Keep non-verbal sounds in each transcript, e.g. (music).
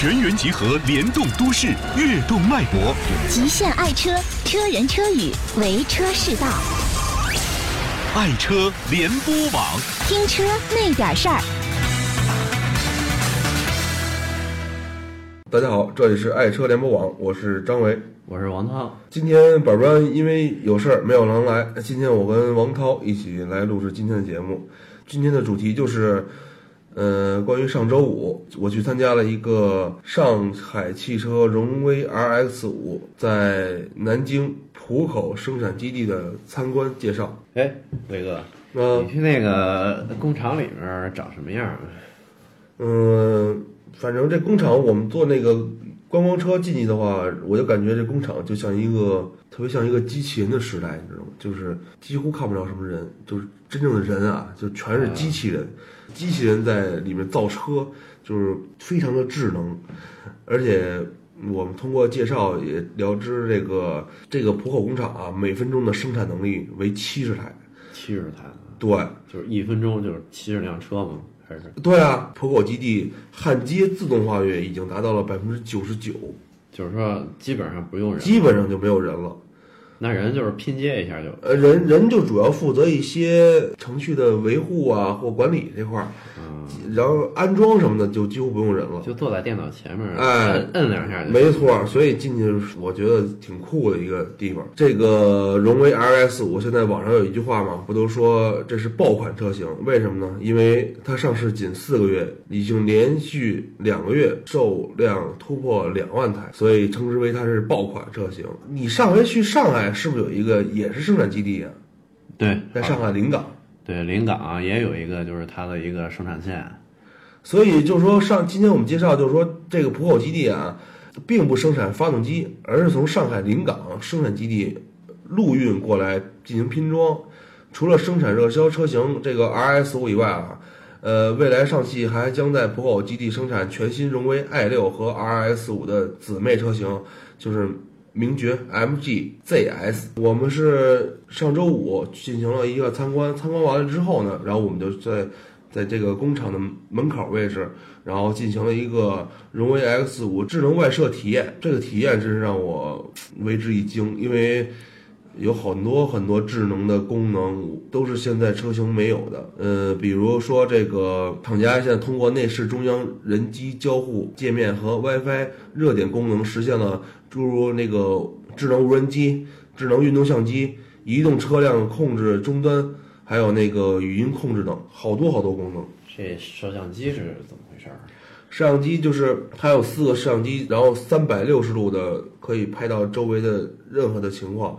全员集合，联动都市，跃动脉搏。极限爱车，车人车语，为车是道。爱车联播网，听车那点事儿。大家好，这里是爱车联播网，我是张维。我是王涛，今天板砖因为有事儿没有能来，今天我跟王涛一起来录制今天的节目。今天的主题就是，呃，关于上周五我去参加了一个上海汽车荣威 RX 五在南京浦口生产基地的参观介绍。哎，伟哥，嗯你去那个工厂里面长什么样啊？嗯，反正这工厂我们做那个观光车进去的话，我就感觉这工厂就像一个特别像一个机器人的时代，你知道吗？就是几乎看不着什么人，就是真正的人啊，就全是机器人，机器人在里面造车，就是非常的智能，而且。我们通过介绍也了知，这个这个浦口工厂啊，每分钟的生产能力为七十台。七十台，对，就是一分钟就是七十辆车吗？对啊，浦口基地焊接自动化率已经达到了百分之九十九。就是说基本上不用人，基本上就没有人了。那人就是拼接一下就，呃，人人就主要负责一些程序的维护啊或管理这块儿，嗯，然后安装什么的就几乎不用人了。就坐在电脑前面，哎摁摁两下就，没错，所以进去我觉得挺酷的一个地方。这个荣威 RS 五现在网上有一句话嘛，不都说这是爆款车型？为什么呢？因为它上市仅四个月，已经连续两个月售量突破两万台，所以称之为它是爆款车型。你上回去上海是不是有一个也是生产基地啊？对，在上海临港。对临港也有一个就是它的一个生产线，所以就是说上今天我们介绍就是说这个浦口基地啊，并不生产发动机，而是从上海临港生产基地陆运过来进行拼装。除了生产热销车型这个 RS 五以外啊，呃，未来上汽还将在浦口基地生产全新荣威 i 六和 RS 五的姊妹车型，就是名爵 MG ZS。我们是上周五进行了一个参观，参观完了之后呢，然后我们就在在这个工厂的门口位置，然后进行了一个荣威 X 五智能外设体验。这个体验真是让我为之一惊，因为有很多很多智能的功能都是现在车型没有的。呃，比如说这个厂家现在通过内饰中央人机交互界面和 WiFi 热点功能，实现了诸如那个智能无人机、智能运动相机、移动车辆控制终端。还有那个语音控制等，好多好多功能。这摄像机是怎么回事儿？摄像机就是它有四个摄像机，然后三百六十度的可以拍到周围的任何的情况。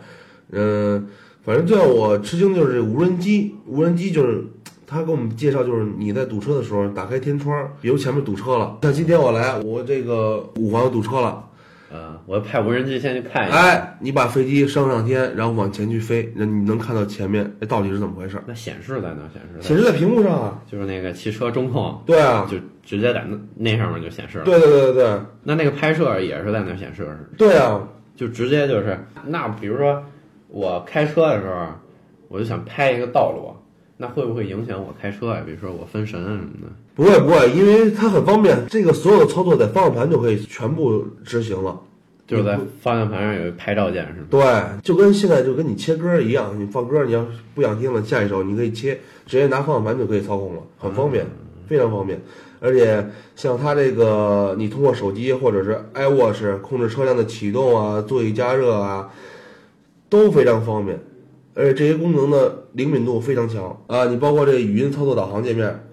嗯，反正最让我吃惊就是这无人机，无人机就是他给我们介绍，就是你在堵车的时候打开天窗，比如前面堵车了，像今天我来，我这个五环堵车了。啊，我派无人机先去看一下。哎，你把飞机升上天，然后往前去飞，那你能看到前面哎到底是怎么回事？那显示在哪？显示在显示在屏幕上啊。就是那个汽车中控，对啊，就直接在那那上面就显示了。对对对对对那那个拍摄也是在那显示，对啊，就直接就是那比如说我开车的时候，我就想拍一个道路，那会不会影响我开车呀？比如说我分神啊什么的。不会不会，因为它很方便，这个所有的操作在方向盘就可以全部执行了。就是在方向盘上有一拍照键是吗？对，就跟现在就跟你切歌一样，你放歌，你要不想听了，下一首你可以切，直接拿方向盘就可以操控了，很方便，非常方便。而且像它这个，你通过手机或者是 iWatch 控制车辆的启动啊、座椅加热啊，都非常方便。而且这些功能的灵敏度非常强啊！你包括这语音操作导航界面，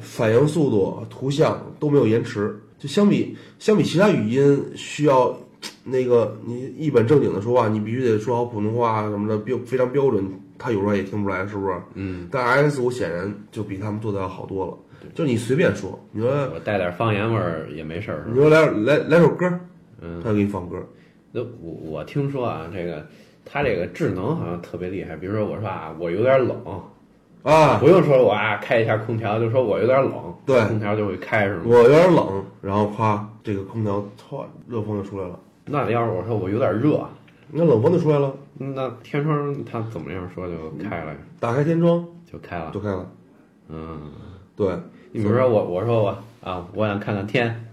反应速度、图像都没有延迟。就相比相比其他语音需要 (tsk) 那个你一本正经的说话，你必须得说好普通话啊什么的标非常标准，他有时候也听不出来，是不是？嗯，但 RS 五显然就比他们做的要好多了。就你随便说，你说我带点方言味儿也没事儿你？说来来来首歌，嗯，他就给你放歌。那我我听说啊，这个它这个智能好像特别厉害。比如说我说啊，我有点冷，啊，不用说我啊开一下空调，就说我有点冷，对空调就会开是吗？我有点冷，然后夸这个空调唰，热风就出来了，那要是我说我有点热，那冷风就出来了，那天窗它怎么样说就开了，打开天窗就开了就。开了。嗯，对，你比如说我我说我啊，我想看看天，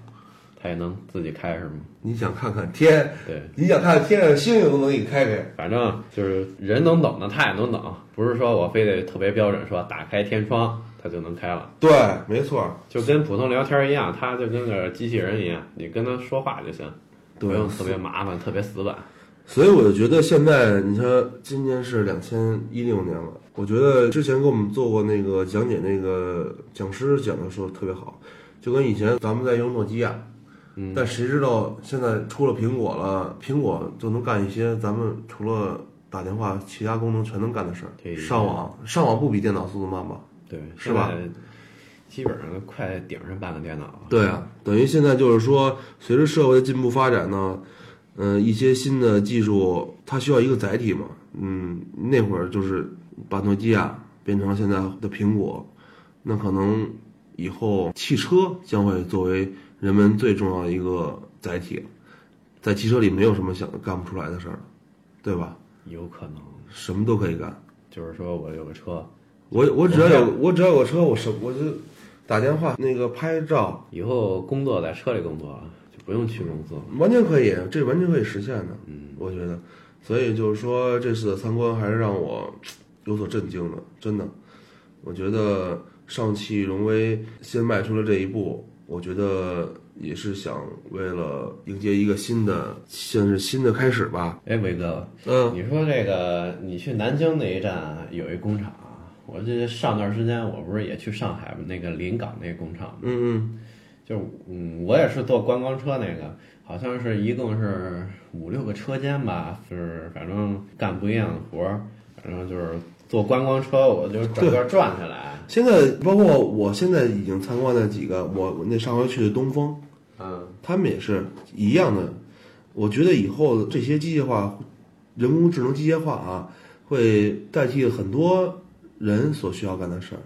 它也能自己开是吗？你想看看天，对，你想看看天上的星星都能给你开开。反正就是人能等的，它也能等，不是说我非得特别标准说打开天窗它就能开了，对，没错，就跟普通聊天一样，它就跟个机器人一样，你跟它说话就行，不用特别麻烦、特别死板。所以我就觉得现在，你说今年是两千一六年了，我觉得之前给我们做过那个讲解，那个讲师讲的说特别好，就跟以前咱们在用诺基亚，嗯但谁知道现在出了苹果了，苹果就能干一些咱们除了打电话，其他功能全能干的事儿。对上网，上网不比电脑速度慢吧？对，是吧基本上快顶上半个电脑了。对啊，等于现在就是说，随着社会的进步发展呢，嗯、一些新的技术它需要一个载体嘛，嗯，那会儿就是把诺基亚变成现在的苹果，那可能以后汽车将会作为人们最重要的一个载体，在汽车里没有什么想干不出来的事儿，对吧？有可能什么都可以干，就是说我有个车，我我只要有我只要有车，我什我就打电话那个拍照，以后工作在车里工作，就不用去公司了。完全可以，这完全可以实现的。嗯，我觉得，所以就是说，这次的参观还是让我有所震惊的，真的。我觉得上汽荣威先迈出了这一步，我觉得也是想为了迎接一个新的，算是新的开始吧。哎，伟哥，嗯，你说这个，你去南京那一站有一工厂，我记得上段时间我不是也去上海那个临港那个工厂吗，嗯。就嗯，我也是坐观光车那个，好像是一共是五六个车间吧，就是反正干不一样的活儿，反正就是坐观光车，我就整个转下来，现在包括我现在已经参观了几个，我我那上回去的东风，嗯，他们也是一样的。我觉得以后这些机械化、人工智能机械化啊，会代替很多人所需要干的事儿。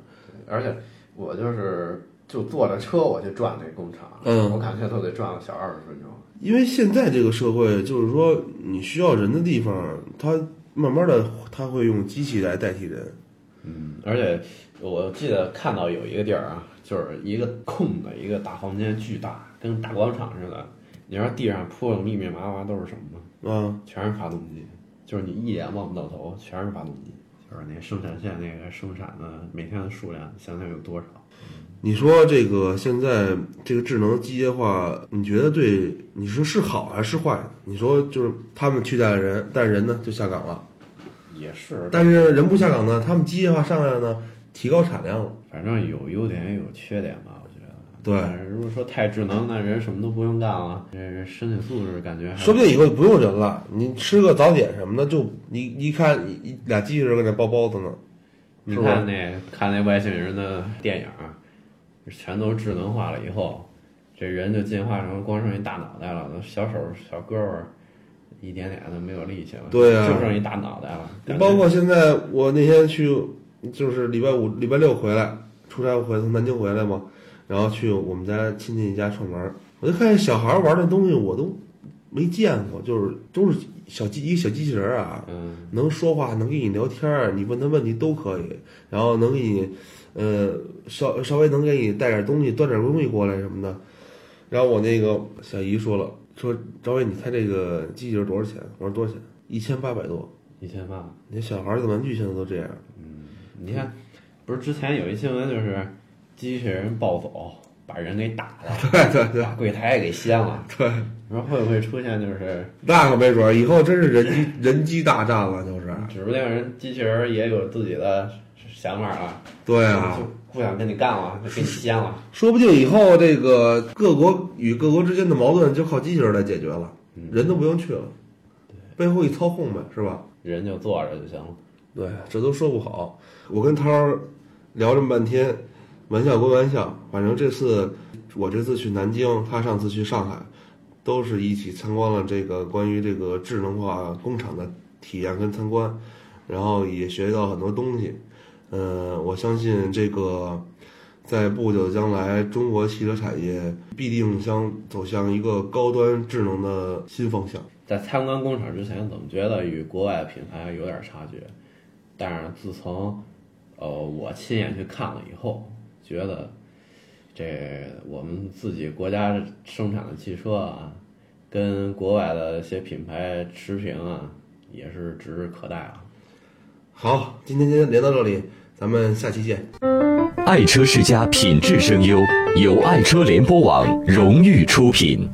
而且我就是就坐着车我去转那工厂，嗯我感觉都得转个小二十分钟。因为现在这个社会，就是说你需要人的地方，它慢慢的他会用机器来代替人。嗯，而且我记得看到有一个地儿啊，就是一个空的一个大房间，巨大，跟大广场似的。你知道地上铺的密密麻麻都是什么吗？啊，全是发动机，就是你一眼望不到头，全是发动机。就是那生产线那个生产的每天的数量，想想有多少？你说这个现在这个智能机械化，你觉得对你说是好还是坏？你说就是他们取代了人，但人呢就下岗了。也是，但是人不下岗呢，他们机械化上来了呢，提高产量了。反正有优点也有缺点吧，我觉得。对如果说太智能，那人什么都不用干了，这这身体素质感觉说不定以后就不用人了，你吃个早点什么的，就你一看一一俩机器人搁那包包子呢。你看那看那外星人的电影儿，全都智能化了以后，这人就进化成光剩一大脑袋了，那小手小胳膊儿一点点的没有力气了，对啊就剩一大脑袋了。包括现在我那天去，就是礼拜五、礼拜六回来出差回从南京回来嘛，然后去我们家亲戚家串门儿，我就看见小孩玩的东西我都没见过，就是都是小机一个小机器人儿啊，嗯，能说话，能跟你聊天儿，你问他问题都可以，然后能给你，呃，稍稍微能给你带点东西，端点东西过来什么的。然后我那个小姨说了，说赵伟，你猜这个机器人多少钱？我说多少钱？一千八百多。一千八。你小孩儿的玩具现在都这样，嗯你看，不是之前有一新闻，就是机器人暴走，把人给打了，(laughs) 对对对把柜台也给掀了。对，你说会不会出现就是，那可没准儿，以后真是人机人机大战了，就是。指不定人机器人也有自己的想法了，对啊就，不想跟你干了，就给你掀了。(laughs) 说不定以后这个各国与各国之间的矛盾就靠机器人来解决了，人都不用去了，背后一操控呗，是吧？人就坐着就行了。对，这都说不好。我跟涛儿聊这么半天，玩笑归玩笑，反正这次我这次去南京，他上次去上海，都是一起参观了这个关于这个智能化工厂的体验跟参观，然后也学到很多东西。呃，我相信这个在不久的将来，中国汽车产业必定将走向一个高端智能的新方向。在参观工厂之前，总觉得与国外品牌有点差距，但是自从呃我亲眼去看了以后，觉得这我们自己国家生产的汽车啊，跟国外的一些品牌持平啊，也是指日可待啊。好，今天先连到这里，咱们下期见。爱车世家品质声优，由爱车联播网荣誉出品。